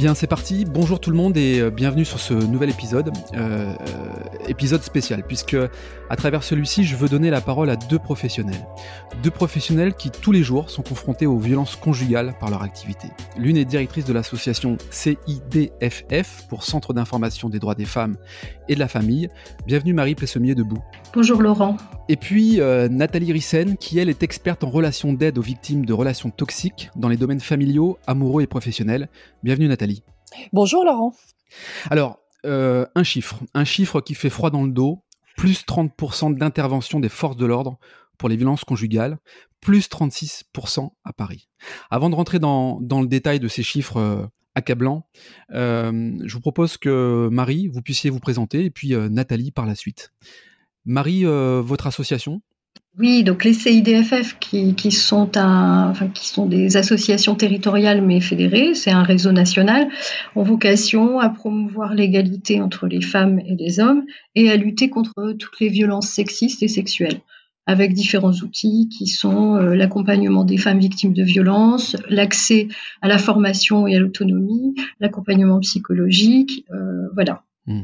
Bien, c'est parti. Bonjour tout le monde et euh, bienvenue sur ce nouvel épisode, euh, épisode spécial, puisque à travers celui-ci, je veux donner la parole à deux professionnels. Deux professionnels qui tous les jours sont confrontés aux violences conjugales par leur activité. L'une est directrice de l'association CIDFF pour Centre d'information des droits des femmes et de la famille. Bienvenue Marie Plessemier debout. Bonjour Laurent. Et puis euh, Nathalie Rissen, qui elle est experte en relations d'aide aux victimes de relations toxiques dans les domaines familiaux, amoureux et professionnels. Bienvenue Nathalie. Bonjour Laurent. Alors, euh, un chiffre, un chiffre qui fait froid dans le dos, plus 30% d'intervention des forces de l'ordre pour les violences conjugales, plus 36% à Paris. Avant de rentrer dans, dans le détail de ces chiffres euh, accablant. Euh, je vous propose que Marie, vous puissiez vous présenter et puis Nathalie par la suite. Marie, euh, votre association? Oui, donc les CIDFF qui, qui, sont un, enfin, qui sont des associations territoriales mais fédérées, c'est un réseau national, ont vocation à promouvoir l'égalité entre les femmes et les hommes et à lutter contre toutes les violences sexistes et sexuelles avec différents outils qui sont euh, l'accompagnement des femmes victimes de violences, l'accès à la formation et à l'autonomie, l'accompagnement psychologique, euh, voilà. Mmh.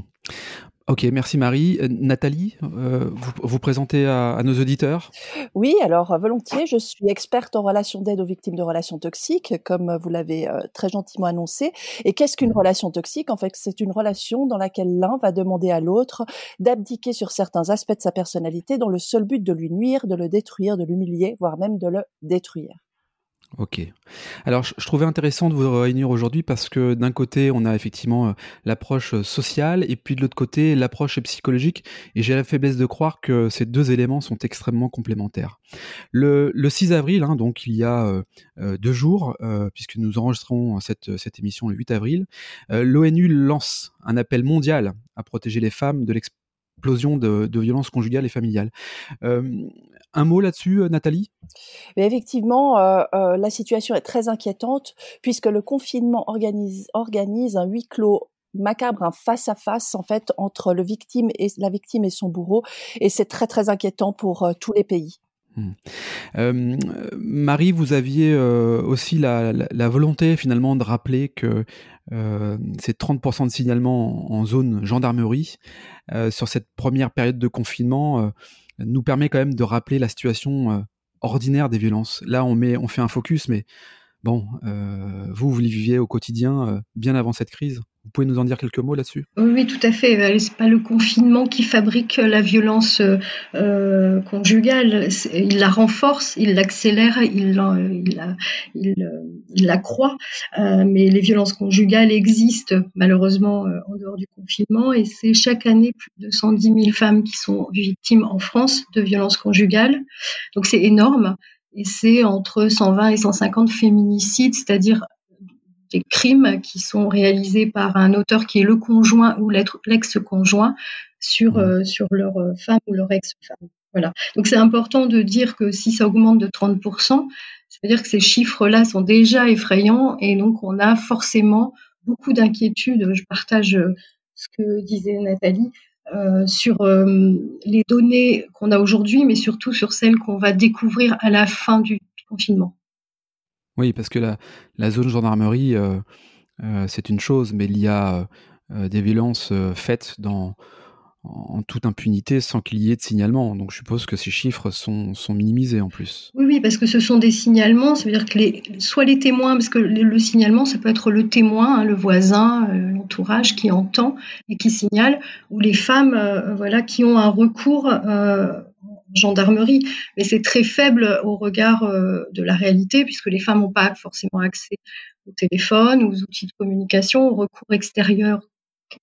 Ok, merci Marie. Euh, Nathalie, euh, vous vous présentez à, à, nos auditeurs? Oui, alors euh, volontiers, je suis experte en relation d'aide aux victimes de relations toxiques, comme vous l'avez euh, très gentiment annoncé. Et qu'est-ce qu'une relation toxique? En fait, c'est une relation dans laquelle l'un va demander à l'autre d'abdiquer sur certains aspects de sa personnalité dans le seul but de lui nuire, de le détruire, de l'humilier, voire même de le détruire. Ok. Alors, je, trouvais intéressant de vous réunir aujourd'hui parce que d'un côté, on a effectivement euh, l'approche euh, sociale et puis de l'autre côté, l'approche psychologique. Et j'ai la faiblesse de croire que ces deux éléments sont extrêmement complémentaires. Le, le 6 avril, hein, donc il y a euh, deux jours, puisque nous enregistrons cette, émission le 8 avril, l'ONU lance un appel mondial à protéger les femmes de l'explosion de violences conjugales et familiales. Un mot là-dessus, euh, Nathalie? Mais Effectivement, euh, euh, la situation est très inquiétante puisque le confinement organise, organise un huis clos macabre, un face à face en fait entre le victime et la victime et son bourreau, et c'est très très inquiétant pour euh, tous les pays. Euh, Marie, vous aviez euh, aussi la, la, la, volonté finalement de rappeler que euh, c'est 30% de signalement en, en zone gendarmerie sur cette première période de confinement nous permet quand même de rappeler la situation euh, ordinaire des violences. Là, on met, on fait un focus, mais bon, euh, vous, vous les viviez au quotidien euh, bien avant cette crise. Vous pouvez nous en dire quelques mots là-dessus? Oui, tout à fait. Euh, c'est pas le confinement qui fabrique la violence euh, conjugale. Il la renforce, il l'accélère, il, il, la, il, il l'accroît. Euh, mais les violences conjugales existent malheureusement en dehors du confinement et c'est chaque année plus de 110 000 femmes qui sont victimes en France de violences conjugales. Donc c'est énorme et c'est entre 120 et 150 féminicides, c'est-à-dire des crimes qui sont réalisés par un auteur qui est le conjoint ou l'ex-conjoint sur, euh, sur leur euh, femme ou leur ex-femme. Voilà. Donc c'est important de dire que si ça augmente de 30%, ça veut dire que ces chiffres-là sont déjà effrayants et donc on a forcément beaucoup d'inquiétudes. Je partage euh, ce que disait Nathalie euh, sur euh, les données qu'on a aujourd'hui, mais surtout sur celles qu'on va découvrir à la fin du confinement. Oui, parce que la, la zone gendarmerie, euh, euh, c'est une chose, mais il y a euh, des violences faites dans, en, toute impunité sans qu'il y ait de signalement. Donc je suppose que ces chiffres sont, minimisés en plus. Oui, oui, parce que ce sont des signalements, ça veut dire que les, soit les témoins, parce que le, le signalement, ça peut être le témoin, hein, le voisin, l'entourage qui entend et qui signale, ou les femmes voilà, qui ont un recours gendarmerie, mais c'est très faible au regard euh, de la réalité, puisque les femmes n'ont pas forcément accès au téléphone, aux outils de communication, aux recours extérieurs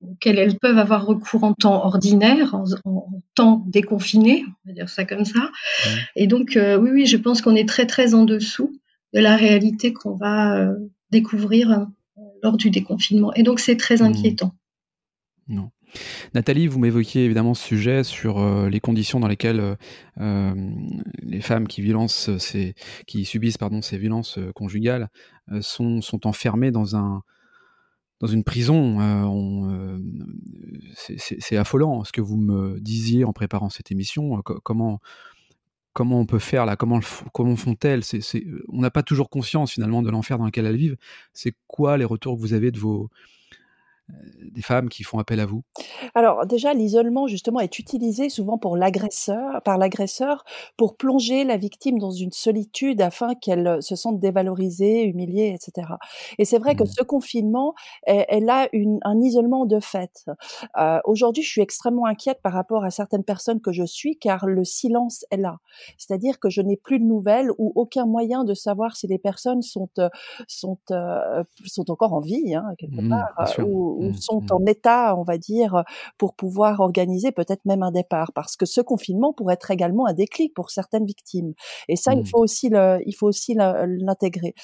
auxquels elles peuvent avoir recours en temps ordinaire, en, en temps déconfiné, on va dire ça comme ça. Mmh. Et donc, euh, oui, oui, je pense qu'on est très, très en dessous de la réalité qu'on va euh, découvrir euh, lors du déconfinement. Et donc, c'est très inquiétant. Mmh. Non. Nathalie, vous m'évoquiez évidemment ce sujet sur euh, les conditions dans lesquelles euh, les femmes qui, subissent pardon, ces violences euh, conjugales sont, enfermées dans, un, dans une prison. c'est affolant ce que vous me disiez en préparant cette émission. comment, on peut faire là? Comment, comment font-elles? On n'a pas toujours conscience finalement de l'enfer dans lequel elles vivent. C'est quoi les retours que vous avez de vos, euh, des femmes qui font appel à vous? Alors déjà, l'isolement justement est utilisé souvent pour l'agresseur, par l'agresseur, pour plonger la victime dans une solitude afin qu'elle euh, se sente dévalorisée, humiliée, etc. Et c'est vrai que mmh. ce confinement, elle, a une, un isolement de fait. Euh, Aujourd'hui, je suis extrêmement inquiète par rapport à certaines personnes que je suis, car le silence est là. C'est-à-dire que je n'ai plus de nouvelles ou aucun moyen de savoir si les personnes sont euh, sont sont encore en vie hein, quelque mmh, part ou mmh, sont mmh. en état, on va dire, pour pouvoir organiser peut-être même un départ, parce que ce confinement pourrait être également un déclic pour certaines victimes. Et ça, il mmh. faut aussi le, il faut aussi l'intégrer.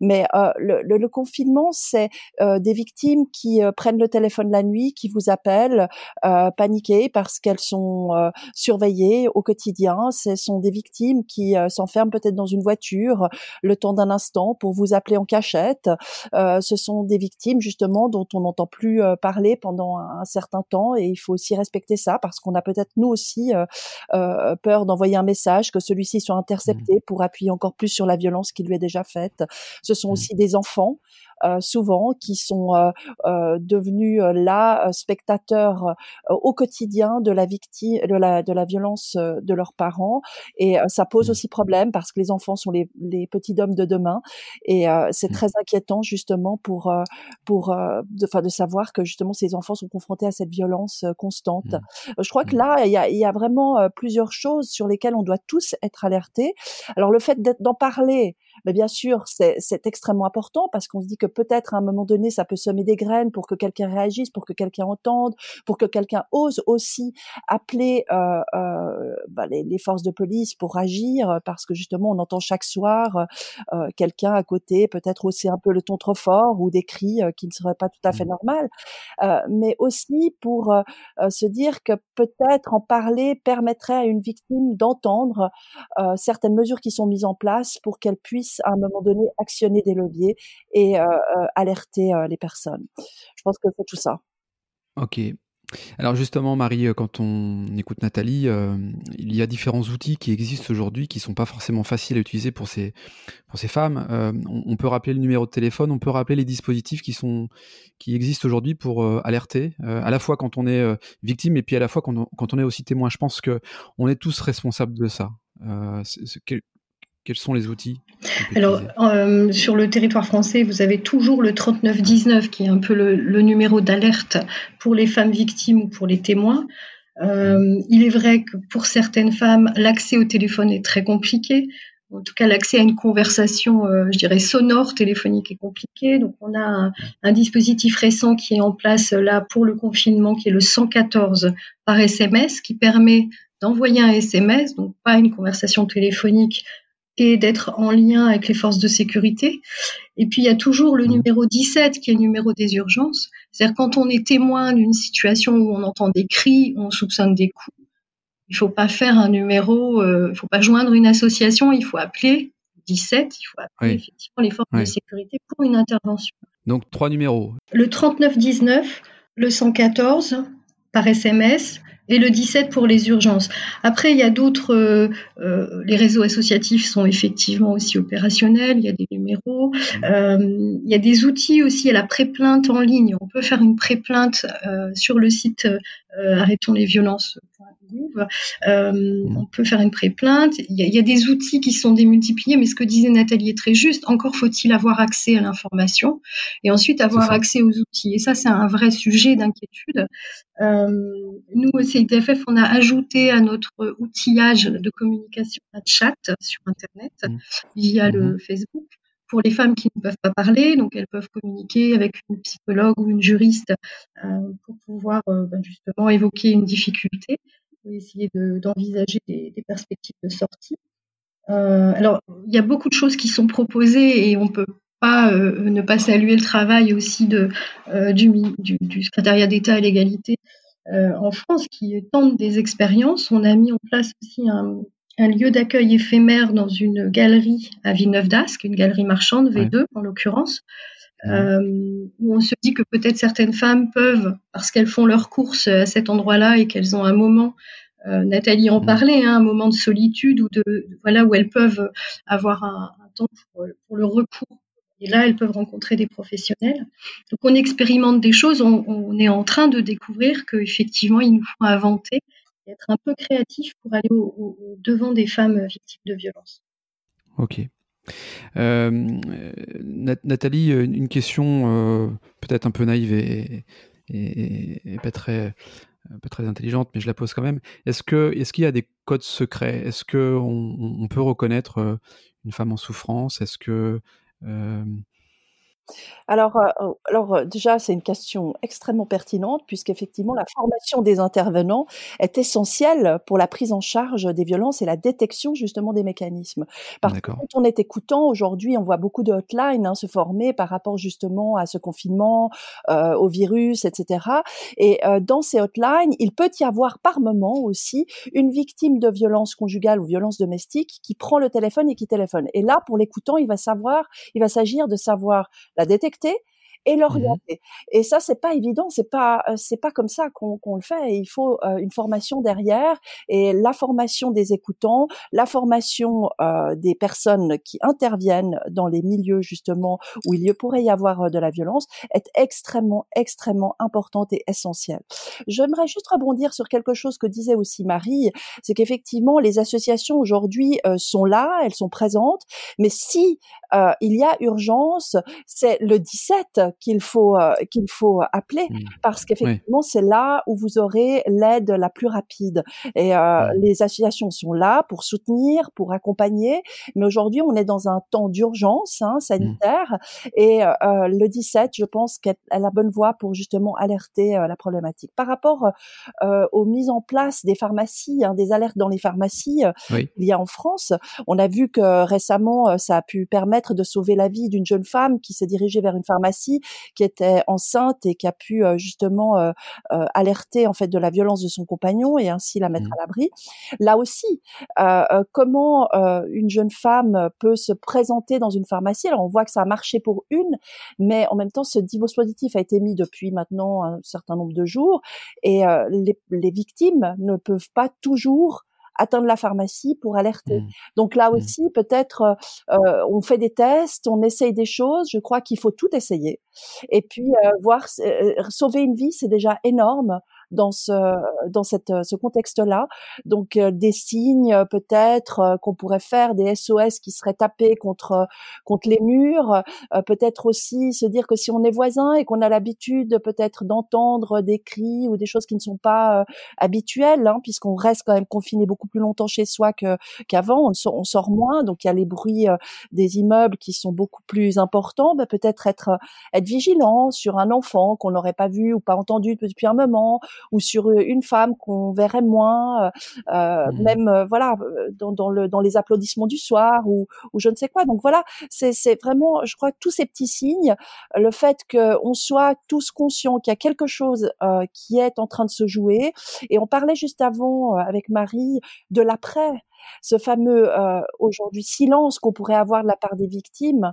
Mais euh, le, le, le, confinement, c'est euh, des victimes qui euh, prennent le téléphone la nuit, qui vous appellent, euh, paniquées parce qu'elles sont euh, surveillées au quotidien. Ce sont des victimes qui s'enferment peut-être dans une voiture le temps d'un instant pour vous appeler en cachette. ce sont des victimes justement dont on n'entend plus euh, parler pendant un, certain temps et il faut aussi respecter ça parce qu'on a peut-être nous aussi euh, euh, peur d'envoyer un message que celui-ci soit intercepté mmh. pour appuyer encore plus sur la violence qui lui est déjà faite. Ce sont mmh. aussi des enfants souvent qui sont euh, euh, devenus là spectateurs au quotidien de la victime de la de la violence de leurs parents et ça pose mmh. aussi problème parce que les enfants sont les, les petits hommes de demain et c'est mmh. très inquiétant justement pour pour de, de savoir que justement ces enfants sont confrontés à cette violence constante. Mmh. Je crois que là il y a, il y a vraiment plusieurs choses sur lesquelles on doit tous être alertés. Alors le fait d'en parler, mais bien sûr c'est extrêmement important parce qu'on se dit que peut-être à un moment donné, ça peut semer des graines pour que quelqu'un réagisse, pour que quelqu'un entende, pour que quelqu'un ose aussi appeler euh, euh, bah, les, les, forces de police pour agir, parce que justement, on entend chaque soir euh, quelqu'un à côté, peut-être aussi un peu le ton trop fort ou des cris euh, qui ne seraient pas tout à fait mmh. normaux, euh, mais aussi pour euh, se dire que peut-être en parler permettrait à une victime d'entendre certaines mesures qui sont mises en place pour qu'elle puisse à un moment donné actionner des leviers et euh, alerter euh, les personnes. Je pense que c'est tout ça. Ok. Alors justement, Marie, euh, quand on écoute Nathalie, il y a différents outils qui existent aujourd'hui qui sont pas forcément faciles à utiliser pour ces, pour ces femmes. on, peut rappeler le numéro de téléphone, on peut rappeler les dispositifs qui, sont, qui existent aujourd'hui pour alerter, à la fois quand on est victime et puis à la fois quand on, quand on est aussi témoin. Je pense que on est tous responsables de ça. Quels sont les outils Alors, euh, sur le territoire français, vous avez toujours le 3919 qui est un peu le, numéro d'alerte pour les femmes victimes ou pour les témoins. Euh, il est vrai que pour certaines femmes, l'accès au téléphone est très compliqué. En tout cas, l'accès à une conversation, euh, je dirais, sonore, téléphonique est compliqué. Donc, on a un, un, dispositif récent qui est en place là pour le confinement, qui est le 114 par SMS, qui permet d'envoyer un SMS, donc pas une conversation téléphonique, et d'être en lien avec les forces de sécurité. Et puis il y a toujours le mmh. numéro 17 qui est le numéro des urgences. C'est-à-dire quand on est témoin d'une situation où on entend des cris, on soupçonne des coups, il faut pas faire un numéro, euh, il faut pas joindre une association, il faut appeler 17, il faut appeler effectivement les forces de sécurité pour une intervention. Donc trois numéros. Le 3919, le 114 par SMS, et le 17 pour les urgences. Après, il y a d'autres, euh, euh, les réseaux associatifs sont effectivement aussi opérationnels, il y a des numéros, euh, il y a des outils aussi, y a la pré-plainte en ligne, on peut faire une pré-plainte sur le site arrêtons les violences mmh. on peut faire une pré-plainte. Il, il y, a, des outils qui sont démultipliés, mais ce que disait Nathalie est très juste. Encore faut-il avoir accès à l'information et ensuite avoir accès aux outils. Et ça, c'est un vrai sujet d'inquiétude. Nous, au CITFF, on a ajouté à notre outillage de communication un chat sur Internet mmh. via le mmh. Facebook pour les femmes qui ne peuvent pas parler, donc elles peuvent communiquer avec une psychologue ou une juriste euh, pour pouvoir euh, ben, justement évoquer une difficulté et essayer d'envisager des, des, perspectives de sortie. Euh, alors, il y a beaucoup de choses qui sont proposées et on peut pas ne pas saluer le travail aussi de, du, du, du, secrétariat d'État à l'égalité en France qui tente des expériences. On a mis en place aussi un, un lieu d'accueil éphémère dans une galerie à Villeneuve d'Ascq, une galerie marchande, V2 en l'occurrence, euh, où on se dit que peut-être certaines femmes peuvent, parce qu'elles font leurs courses à cet endroit-là et qu'elles ont un moment Nathalie en parlait, hein, un moment de solitude ou de voilà où elles peuvent avoir un, temps pour, le recours. Et là, elles peuvent rencontrer des professionnels. Donc, on expérimente des choses. On, est en train de découvrir qu'effectivement, il nous faut inventer, et être un peu créatif pour aller au, devant des femmes victimes de violences. Ok. Euh, Nathalie, une question euh, peut-être un peu naïve et, pas très pas très intelligente, mais je la pose quand même. Est-ce qu'il y a des codes secrets? Est-ce que on, peut reconnaître euh, une femme en souffrance? Est-ce que Um, alors, euh, alors euh, déjà, c'est une question extrêmement pertinente puisqu'effectivement, la formation des intervenants est essentielle pour la prise en charge des violences et la détection justement des mécanismes. Parce que quand on est écoutant, aujourd'hui, on voit beaucoup de hotlines hein, se former par rapport justement à ce confinement, euh, au virus, etc. Et dans ces hotlines, il peut y avoir par moment aussi une victime de violence conjugale ou violence domestique qui prend le téléphone et qui téléphone. Et là, pour l'écoutant, il va savoir, il va s'agir de savoir la détecter et mmh l'orienter. Et ça, c'est pas évident, c'est pas c'est pas comme ça qu'on le fait. il faut une formation derrière et la formation des écoutants, la formation des personnes qui interviennent dans les milieux justement où il y pourrait y avoir de la violence est extrêmement extrêmement importante et essentielle. J'aimerais juste rebondir sur quelque chose que disait aussi Marie, c'est qu'effectivement les associations aujourd'hui sont là, elles sont présentes, mais si il y a urgence, c'est le 17 qu'il faut euh, qu'il faut appeler mmh. parce qu'effectivement c'est là où vous aurez l'aide la plus rapide. Et euh, les associations sont là pour soutenir pour accompagner. Mais aujourd'hui on est dans un temps d'urgence hein, sanitaire. Et euh, le 17 je pense qu'elle a la bonne voie pour justement alerter la problématique. Par rapport aux mises en place des pharmacies hein, des alertes dans les pharmacies il y a en France on a vu que récemment ça a pu permettre de sauver la vie d'une jeune femme qui s'est dirigée vers une pharmacie qui était enceinte et qui a pu euh, justement euh, euh, alerter en fait de la violence de son compagnon et ainsi la mettre mmh. à l'abri. Là aussi, comment une jeune femme peut se présenter dans une pharmacie? Alors on voit que ça a marché pour une, mais en même temps ce dispositif a été mis depuis maintenant un certain nombre de jours et les, les victimes ne peuvent pas toujours atteindre la pharmacie pour alerter. Mmh. Donc là mmh. aussi, peut-être, euh, on fait des tests, on essaye des choses. Je crois qu'il faut tout essayer. Et puis euh, voir euh, sauver une vie, c'est déjà énorme dans ce dans cette ce contexte-là. Donc euh, des signes euh, peut-être euh, qu'on pourrait faire, des SOS qui seraient tapés contre contre les murs. peut-être aussi se dire que si on est voisin et qu'on a l'habitude peut-être d'entendre des cris ou des choses qui ne sont pas habituelles, hein, puisqu'on reste quand même confiné beaucoup plus longtemps chez soi que qu'avant, on, sort, moins, donc il y a les bruits des immeubles qui sont beaucoup plus importants. Bah, peut-être être être vigilant sur un enfant qu'on n'aurait pas vu ou pas entendu depuis un moment, ou sur une femme qu'on verrait moins, euh, euh mmh même euh, voilà dans, dans, le dans les applaudissements du soir ou, ou je ne sais quoi. Donc voilà, c'est c'est vraiment, je crois, tous ces petits signes, le fait qu'on soit tous conscients qu'il y a quelque chose euh, qui est en train de se jouer. Et on parlait juste avant avec Marie de l'après ce fameux euh, aujourd'hui silence qu'on pourrait avoir de la part des victimes,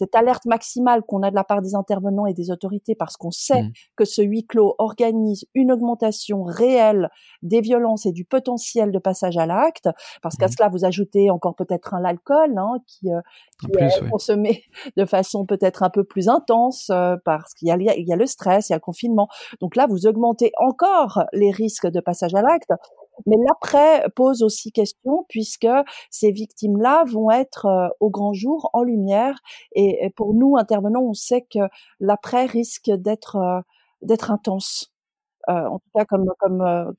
cette alerte maximale qu'on a de la part des intervenants et des autorités parce qu'on sait mmh. que ce huis clos organise une augmentation réelle des violences et du potentiel de passage à l'acte, parce qu'à mmh. cela vous ajoutez encore peut-être un l'alcool hein, qui, euh, qui est consommé de façon peut-être un peu plus intense euh, parce qu'il y a, il y a le stress, il y a le confinement. Donc là, vous augmentez encore les risques de passage à l'acte. Mais l'après pose aussi question puisque ces victimes-là vont être euh, au grand jour, en lumière. Et, pour nous, intervenants, on sait que l'après risque d'être euh, d'être intense. Euh, en tout cas, comme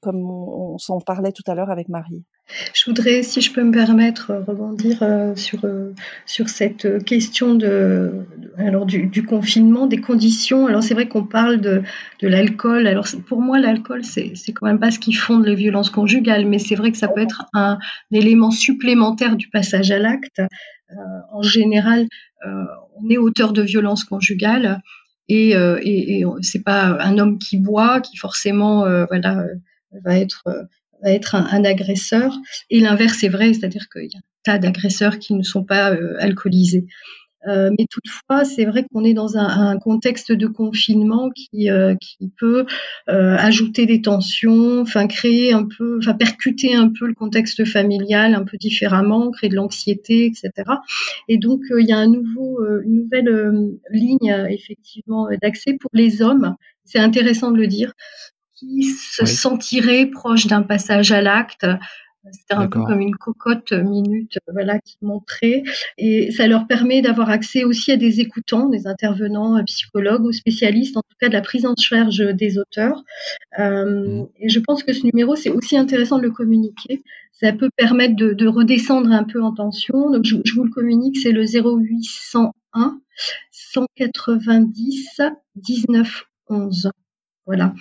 comme on s'en parlait tout à l'heure avec Marie. Je voudrais, si je peux me permettre, rebondir euh, sur, euh, sur cette question de, alors du, confinement, des conditions. Alors c'est vrai qu'on parle de, de l'alcool. Alors pour moi, l'alcool, c'est, quand même pas ce qui fonde les violences conjugales, mais c'est vrai que ça peut être un, élément supplémentaire du passage à l'acte. Euh, en général, on est auteur de violences conjugales et, et, et c'est pas un homme qui boit qui forcément va être va être un, agresseur. Et l'inverse est vrai, c'est-à-dire qu'il y a un tas d'agresseurs qui ne sont pas euh, alcoolisés. Euh, mais toutefois, c'est vrai qu'on est dans un, un, contexte de confinement qui, euh, qui peut euh, ajouter des tensions, enfin créer un peu, enfin percuter un peu le contexte familial un peu différemment, créer de l'anxiété, etc. Et donc il y a un nouveau, une nouvelle ligne effectivement d'accès pour les hommes. C'est intéressant de le dire qui se sentiraient proches d'un passage à l'acte, c'était un peu comme une cocotte minute, voilà, qui montrait. Et ça leur permet d'avoir accès aussi à des écoutants, des intervenants euh, psychologues ou spécialistes, en tout cas de la prise en charge des auteurs. Euh, mmh. Et je pense que ce numéro, c'est aussi intéressant de le communiquer. Ça peut permettre de, de redescendre un peu en tension. Donc, je, je vous le communique, c'est le 0801 190 19 11. Voilà.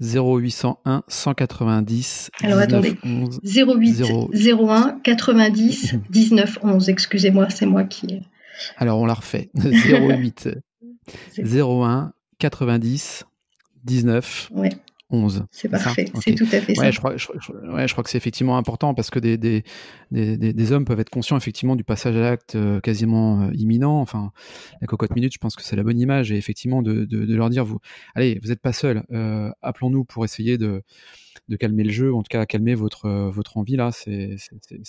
0801 190 Alors attendez, 08 01 90 19 11. Excusez-moi, c'est moi qui. Alors on la refait. 08 01 90 19 ouais. 11. C'est parfait, c'est tout à fait ouais, ça. Je crois, je, ouais, je crois que c'est effectivement important parce que des, des, des, des, hommes peuvent être conscients effectivement du passage à l'acte euh, quasiment euh, imminent. Enfin, la cocotte minute, je pense que c'est la bonne image et effectivement de, de, de leur dire vous, allez, vous n'êtes pas seul, euh, appelons-nous pour essayer de, de calmer le jeu, en tout cas calmer votre, votre envie là, c'est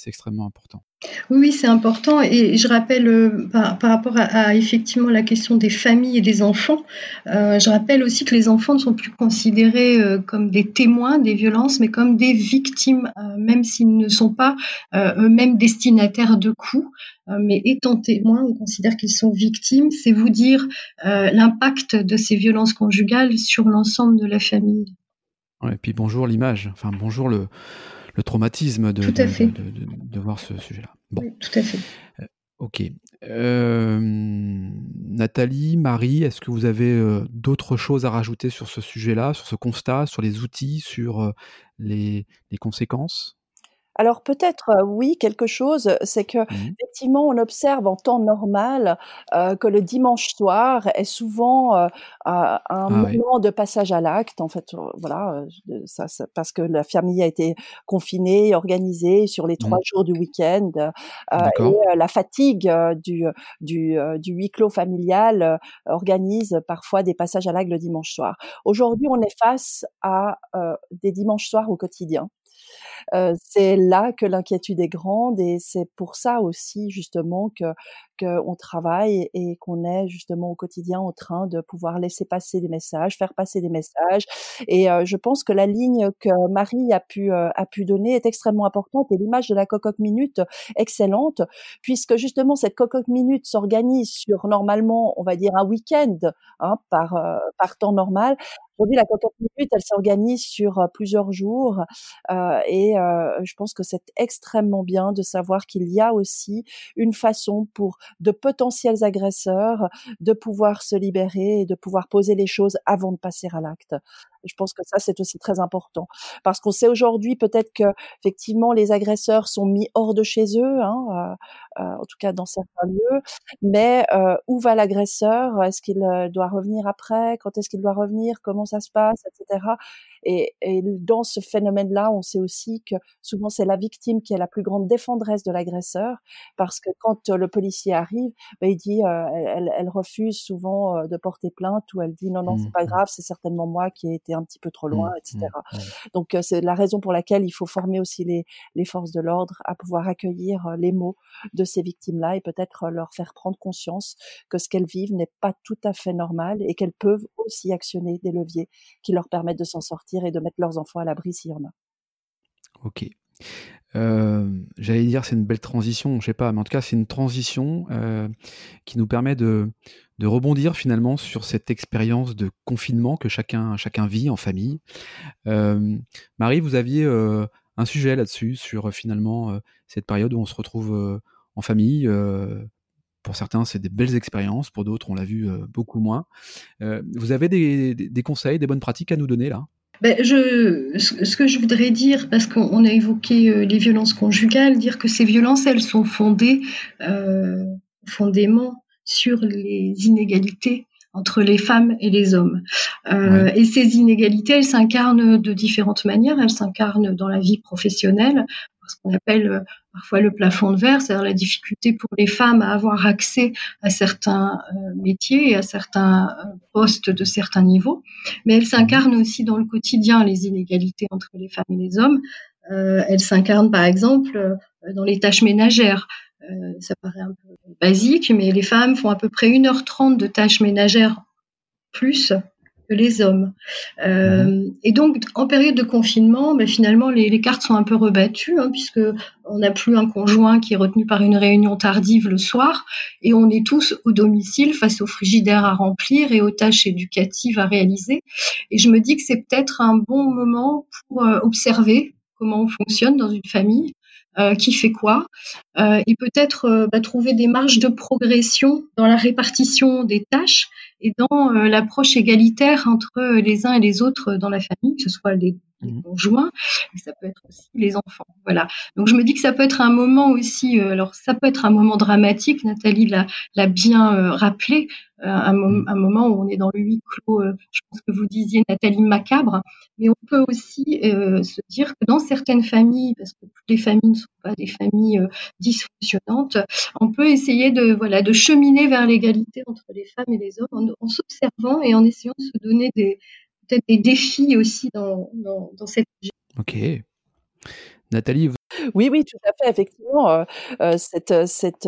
extrêmement important. Oui, c'est important. Et je rappelle, euh, par, rapport à, effectivement la question des familles et des enfants, euh, je rappelle aussi que les enfants ne sont plus considérés euh, comme des témoins des violences, mais comme des victimes, euh, même s'ils ne sont pas euh, eux-mêmes destinataires de coups. Euh, mais étant témoins, on considère qu'ils sont victimes. C'est vous dire l'impact de ces violences conjugales sur l'ensemble de la famille. Ouais, et puis bonjour l'image, enfin bonjour le, le traumatisme de, de, de, de, voir ce sujet-là. Bon. Oui, tout à fait. Euh, ok. Euh, Nathalie, Marie, est-ce que vous avez euh, d'autres choses à rajouter sur ce sujet-là, sur ce constat, sur les outils, sur les, les conséquences? Alors peut-être oui quelque chose, c'est que mmh. effectivement on observe en temps normal euh, que le dimanche soir est souvent euh, un ah, moment oui. de passage à l'acte. En fait, voilà, ça, ça, parce que la famille a été confinée, organisée sur les trois mmh. jours du week-end euh, et la fatigue du du, du huis clos familial organise parfois des passages à l'acte le dimanche soir. Aujourd'hui, on est face à des dimanches soirs au quotidien. C'est là que l'inquiétude est grande et c'est pour ça aussi justement que qu'on travaille et qu'on est justement au quotidien en train de pouvoir laisser passer des messages, faire passer des messages. Et euh, je pense que la ligne que Marie a pu euh, a pu donner est extrêmement importante et l'image de la cocotte minute excellente puisque justement cette cocotte minute s'organise sur normalement on va dire un week-end hein, par euh, par temps normal Aujourd'hui, la cocotte minute, elle s'organise sur plusieurs jours et je pense que c'est extrêmement bien de savoir qu'il y a aussi une façon pour de potentiels agresseurs de pouvoir se libérer et de pouvoir poser les choses avant de passer à l'acte. Je pense que ça c'est aussi très important parce qu'on sait aujourd'hui peut-être que effectivement les agresseurs sont mis hors de chez eux, hein, euh, euh, en tout cas dans certains lieux. Mais euh, où va l'agresseur? Est-ce qu'il doit revenir après? Quand est-ce qu'il doit revenir? Comment ça se passe, etc. Et, et dans ce phénomène-là, on sait aussi que souvent c'est la victime qui est la plus grande défendresse de l'agresseur, parce que quand le policier arrive, ben, il dit, elle, elle, refuse souvent de porter plainte ou elle dit non non c'est pas mmh, mmh. grave, c'est certainement moi qui ai été un petit peu trop loin, mmh, etc. Donc euh, c'est la raison pour laquelle il faut former aussi les, les forces de l'ordre à pouvoir accueillir les mots de ces victimes-là et peut-être leur faire prendre conscience que ce qu'elles vivent n'est pas tout à fait normal et qu'elles peuvent aussi actionner des leviers qui leur permettent de s'en sortir et de mettre leurs enfants à l'abri s'il y en a. Ok. Euh, J'allais dire c'est une belle transition, je sais pas, mais en tout cas c'est une transition euh, qui nous permet de, de, rebondir finalement sur cette expérience de confinement que chacun, chacun vit en famille. Euh, Marie, vous aviez euh, un sujet là-dessus, sur finalement euh, cette période où on se retrouve en famille. pour certains, c'est des belles expériences, pour d'autres, on l'a vu beaucoup moins. vous avez des, des, conseils, des bonnes pratiques à nous donner là? Ben, je, ce que je voudrais dire, parce qu'on a évoqué les violences conjugales, dire que ces violences, elles sont fondées fondément sur les inégalités entre les femmes et les hommes. Euh, ouais. Et ces inégalités, elles s'incarnent de différentes manières. Elles s'incarnent dans la vie professionnelle, ce qu'on appelle euh, parfois le plafond de verre, c'est-à-dire la difficulté pour les femmes à avoir accès à certains métiers et à certains postes de certains niveaux. Mais elles s'incarnent aussi dans le quotidien, les inégalités entre les femmes et les hommes. elles s'incarnent par exemple dans les tâches ménagères. Ça paraît un peu basique, mais les femmes font à peu près 1h30 de tâches ménagères plus que les hommes. Euh, mhm. Et donc, en période de confinement, ben, finalement, les, cartes sont un peu rebattues, hein, puisque on n'a plus un conjoint qui est retenu par une réunion tardive le soir, et on est tous au domicile face aux frigidaires à remplir et aux tâches éducatives à réaliser. Et je me dis que c'est peut-être un bon moment pour euh, observer comment on fonctionne dans une famille, euh, qui fait quoi, euh, et peut-être euh, bah, trouver des marges de progression dans la répartition des tâches et dans l'approche égalitaire entre les uns et les autres dans la famille, que ce soit les, mmh. conjoints, et ça peut être aussi les enfants. Voilà. Donc je me dis que ça peut être un moment aussi, alors ça peut être un moment dramatique, Nathalie l'a bien rappelé, un, mmh. un, moment où on est dans le huis clos, je pense que vous disiez Nathalie macabre, mais on peut aussi se dire que dans certaines familles, parce que toutes les familles ne sont pas des familles dysfonctionnantes, on peut essayer de voilà de cheminer vers l'égalité entre les femmes et les hommes en, s'observant et en essayant de se donner des peut-être des défis aussi dans, dans, dans cette. Ok. Nathalie. Oui, oui, tout à fait. Effectivement, euh, euh, cette, cette,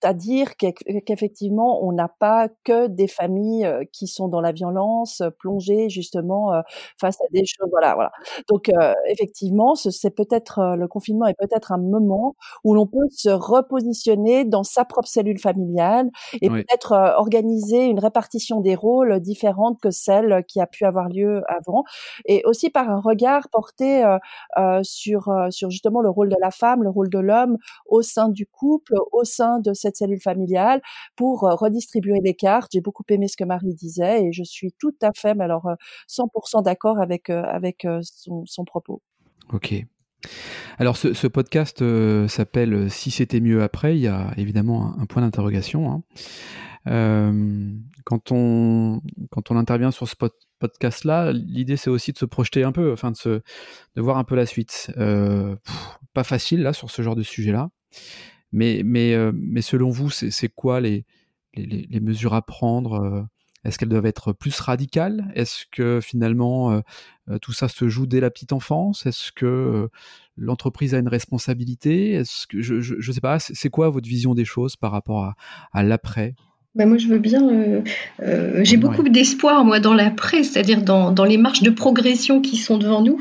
c'est-à-dire qu'effectivement, on n'a pas que des familles qui sont dans la violence, plongées justement face à des choses. Voilà, voilà. Donc effectivement, c'est peut-être le confinement est peut-être un moment où l'on peut se repositionner dans sa propre cellule familiale et peut-être organiser une répartition des rôles différente que celle qui a pu avoir lieu avant, et aussi par un regard porté sur sur justement le rôle de la femme, le rôle de l'homme au sein du couple au sein de cette cellule familiale pour euh, redistribuer les cartes. J'ai beaucoup aimé ce que Marie disait et je suis tout à fait, mais alors 100% euh, d'accord avec euh, avec son, propos. Ok. Alors ce, podcast s'appelle Si c'était mieux après. Il y a évidemment un, point d'interrogation. Hein. quand on quand on intervient sur ce podcast-là, l'idée c'est aussi de se projeter un peu, enfin de se de voir un peu la suite. pas facile là sur ce genre de sujet-là. Mais, mais, euh, mais selon vous, c'est quoi les, les, les, mesures à prendre euh? Est-ce qu'elles doivent être plus radicales? Est-ce que finalement euh, tout ça se joue dès la petite enfance? Est-ce que l'entreprise a une responsabilité? Est-ce que je, je sais pas C'est quoi votre vision des choses par rapport à, à l'après? Ben moi, je veux bien. Euh, euh, j'ai beaucoup d'espoir, moi, dans l'après, c'est-à-dire dans, dans, les marches de progression qui sont devant nous.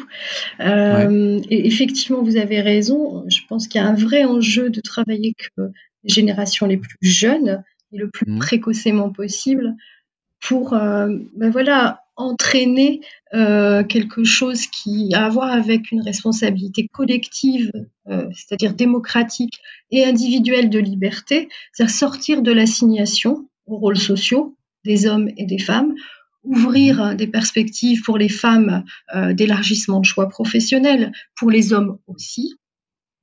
Euh, et effectivement, vous avez raison. Je pense qu'il y a un vrai enjeu de travailler avec les générations les plus jeunes et le plus mmh. précocement possible pour, ben voilà, entraîner euh, quelque chose qui a à voir avec une responsabilité collective, euh, c'est-à-dire démocratique et individuelle de liberté, c'est-à-dire sortir de l'assignation aux rôles sociaux des hommes et des femmes, ouvrir mmh. des perspectives pour les femmes euh, d'élargissement de choix professionnels, pour les hommes aussi.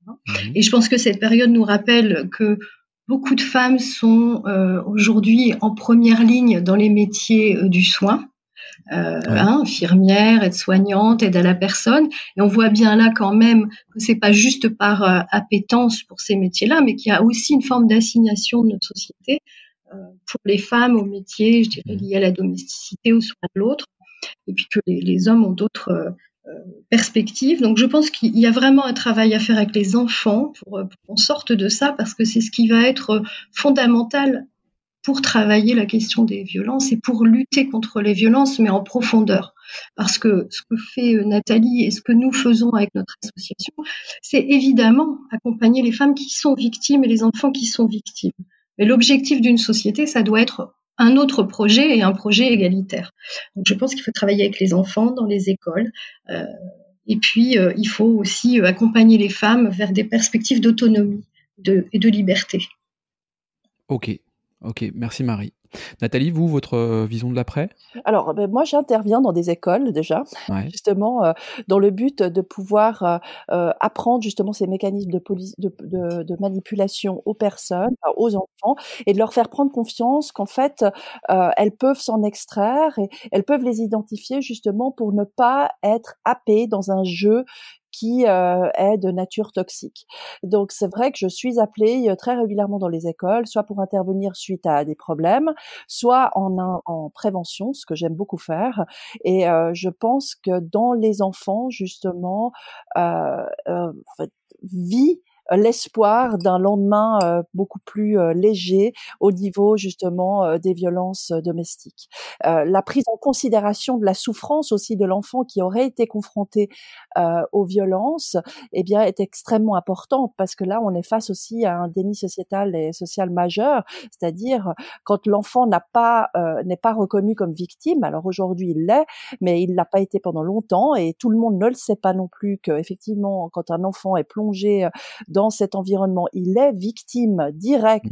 Mmh. Et je pense que cette période nous rappelle que beaucoup de femmes sont aujourd'hui en première ligne dans les métiers du soin euh, hein, infirmière, aide-soignante, aide à la personne. Et on voit bien là quand même que c'est pas juste par euh, appétence pour ces métiers-là, mais qu'il y a aussi une forme d'assignation de notre société euh, pour les femmes aux métiers, je dirais, mmh. liés à la domesticité, ou soin de l'autre, et puis que les, les hommes ont d'autres euh, perspectives. Donc je pense qu'il y a vraiment un travail à faire avec les enfants pour, pour qu'on sorte de ça, parce que c'est ce qui va être fondamental pour travailler la question des violences et pour lutter contre les violences, mais en profondeur. Parce que ce que fait euh, Nathalie et ce que nous faisons avec notre association, c'est évidemment accompagner les femmes qui sont victimes et les enfants qui sont victimes. Mais l'objectif d'une société, ça doit être un autre projet et un projet égalitaire. Donc je pense qu'il faut travailler avec les enfants dans les écoles. Euh, et puis, euh, il faut aussi accompagner les femmes vers des perspectives d'autonomie et de liberté. Ok, Ok, merci Marie. Nathalie, vous, votre euh, vision de l'après? Alors, ben, moi, j'interviens dans des écoles déjà, justement, euh, dans le but de pouvoir euh, apprendre justement ces mécanismes de, de, de, manipulation aux personnes, aux enfants, et de leur faire prendre confiance qu'en fait, elles peuvent s'en extraire et elles peuvent les identifier justement pour ne pas être happées dans un jeu qui est de nature toxique. Donc c'est vrai que je suis appelée très régulièrement dans les écoles, soit pour intervenir suite à des problèmes, soit en, en prévention, ce que j'aime beaucoup faire. Et je pense que dans les enfants, justement, euh, vit l'espoir d'un lendemain euh, beaucoup plus euh, léger au niveau justement euh, des violences domestiques. la prise en considération de la souffrance aussi de l'enfant qui aurait été confronté aux violences, eh bien, est extrêmement importante parce que là, on est face aussi à un déni sociétal et social majeur, c'est-à-dire quand l'enfant n'a pas n'est pas reconnu comme victime. Alors aujourd'hui, il l'est, mais il l'a pas été pendant longtemps et tout le monde ne le sait pas non plus que effectivement, quand un enfant est plongé cet environnement. Il est victime directe.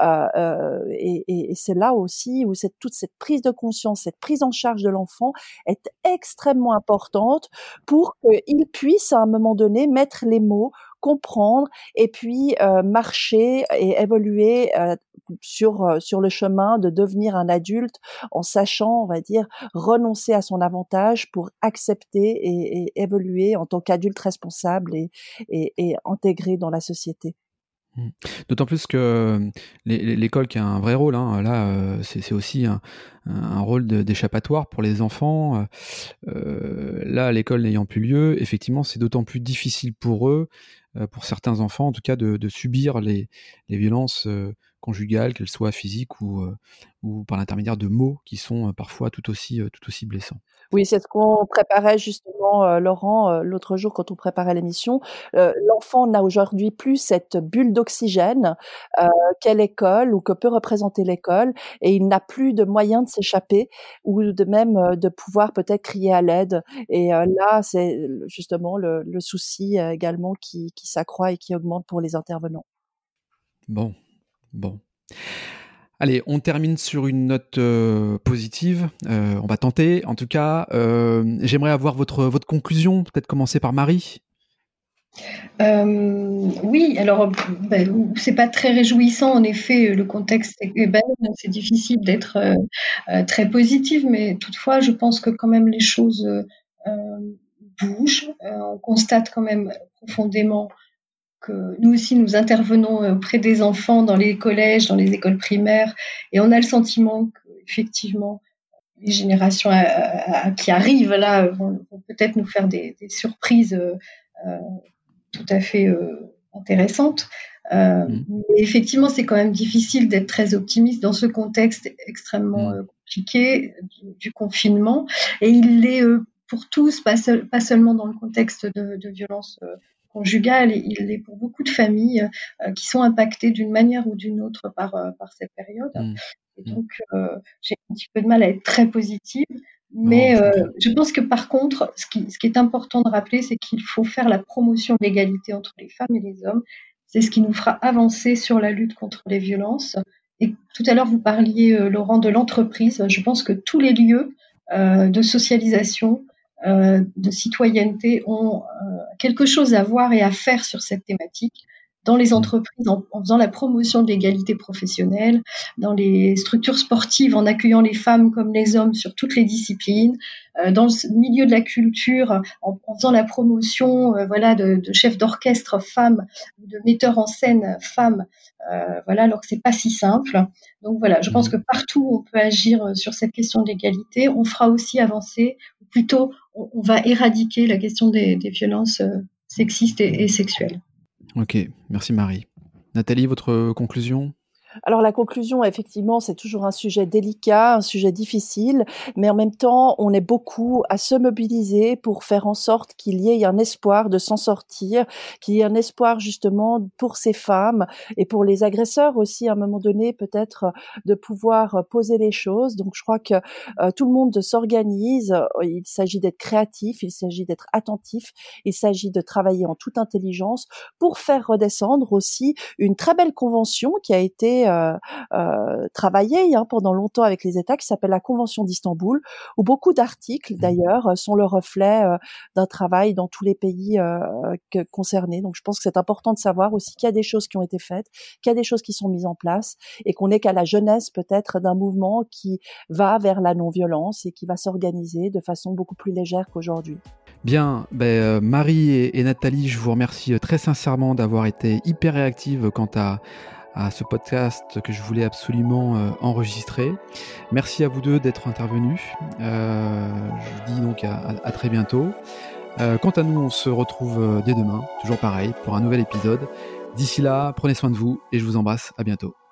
Euh, euh, et, et, c'est là aussi où cette, toute cette prise de conscience, cette prise en charge de l'enfant est extrêmement importante pour qu'il puisse à un moment donné mettre les mots comprendre et puis euh, marcher et évoluer euh, sur euh, sur le chemin de devenir un adulte en sachant, on va dire, renoncer à son avantage pour accepter et, évoluer en tant qu'adulte responsable et, et, intégré dans la société. Mmh. D'autant plus que l'école qui a un vrai rôle, hein, là, c'est aussi un, un rôle d'échappatoire pour les enfants. là, l'école n'ayant plus lieu, effectivement, c'est d'autant plus difficile pour eux pour certains enfants, en tout cas, de, subir les, violences euh, conjugales, qu'elles soient physiques ou, euh, ou par l'intermédiaire de mots qui sont parfois tout aussi, tout aussi blessants. Oui, c'est ce qu'on préparait justement, Laurent, l'autre jour quand on préparait l'émission. L'enfant n'a aujourd'hui plus cette bulle d'oxygène qu'est l'école ou que peut représenter l'école, et il n'a plus de moyen de s'échapper ou de même de pouvoir peut-être crier à l'aide. Et là, c'est justement le, souci également qui, qui s'accroît et qui augmente pour les intervenants. Bon, bon. Allez, on termine sur une note euh, positive. Euh, on va tenter. En tout cas, euh, j'aimerais avoir votre, votre conclusion. Peut-être commencer par Marie. oui, alors ben, c'est pas très réjouissant en effet. Le contexte est ben, c'est difficile d'être très positive, mais toutefois, je pense que quand même les choses bougent. on constate quand même profondément nous aussi, nous intervenons euh, auprès des enfants dans les collèges, dans les écoles primaires, et on a le sentiment qu'effectivement, les générations euh, euh, qui arrivent là vont, peut-être nous faire des, surprises tout à fait intéressantes. Mm. Mais effectivement, c'est quand même difficile d'être très optimiste dans ce contexte extrêmement mm. compliqué du, confinement. Et il l'est pour tous, pas, pas, seulement dans le contexte de, de violence conjugale, il est pour beaucoup de familles euh, qui sont impactées d'une manière ou d'une autre par, euh, par cette période. Mmh. Et mmh. donc, euh, j'ai un petit peu de mal à être très positive. Mais je pense que par contre, ce qui, ce qui est important de rappeler, c'est qu'il faut faire la promotion de l'égalité entre les femmes et les hommes. C'est ce qui nous fera avancer sur la lutte contre les violences. Et tout à l'heure, vous parliez, Laurent, de l'entreprise. Je pense que tous les lieux de socialisation, de citoyenneté ont euh, quelque chose à voir et à faire sur cette thématique dans les mmh. entreprises en, faisant la promotion de l'égalité professionnelle, dans les structures sportives en accueillant les femmes comme les hommes sur toutes les disciplines, euh, dans le milieu de la culture en, faisant la promotion voilà de, de chefs d'orchestre femmes, de metteurs en scène femmes, voilà alors que c'est pas si simple. Donc voilà, je pense mmh. que partout on peut agir sur cette question de l'égalité. On fera aussi avancer, ou plutôt on, va éradiquer la question des, violences euh, sexistes et sexuelles. Ok, merci Marie. Nathalie, votre conclusion? Alors la conclusion, effectivement, c'est toujours un sujet délicat, un sujet difficile, mais en même temps, on est beaucoup à se mobiliser pour faire en sorte qu'il y ait un espoir de s'en sortir, qu'il y ait un espoir justement pour ces femmes et pour les agresseurs aussi, à un moment donné, peut-être de pouvoir poser les choses. Donc je crois que euh, tout le monde s'organise, il s'agit d'être créatif, il s'agit d'être attentif, il s'agit de travailler en toute intelligence pour faire redescendre aussi une très belle convention qui a été euh, euh, travaillé hein, pendant longtemps avec les États, qui s'appelle la Convention d'Istanbul, où beaucoup d'articles mmh. d'ailleurs sont le reflet euh, d'un travail dans tous les pays concernés. Donc je pense que c'est important de savoir aussi qu'il y a des choses qui ont été faites, qu'il y a des choses qui sont mises en place, et qu'on n'est qu'à la jeunesse peut-être d'un mouvement qui va vers la non-violence et qui va s'organiser de façon beaucoup plus légère qu'aujourd'hui. Bien, ben, Marie et, Nathalie, je vous remercie très sincèrement d'avoir été hyper réactives quant à, à ce podcast que je voulais absolument enregistrer. Merci à vous deux d'être intervenus. je vous dis donc à très bientôt. quant à nous, on se retrouve dès demain, toujours pareil, pour un nouvel épisode. D'ici là, prenez soin de vous et je vous embrasse. À bientôt.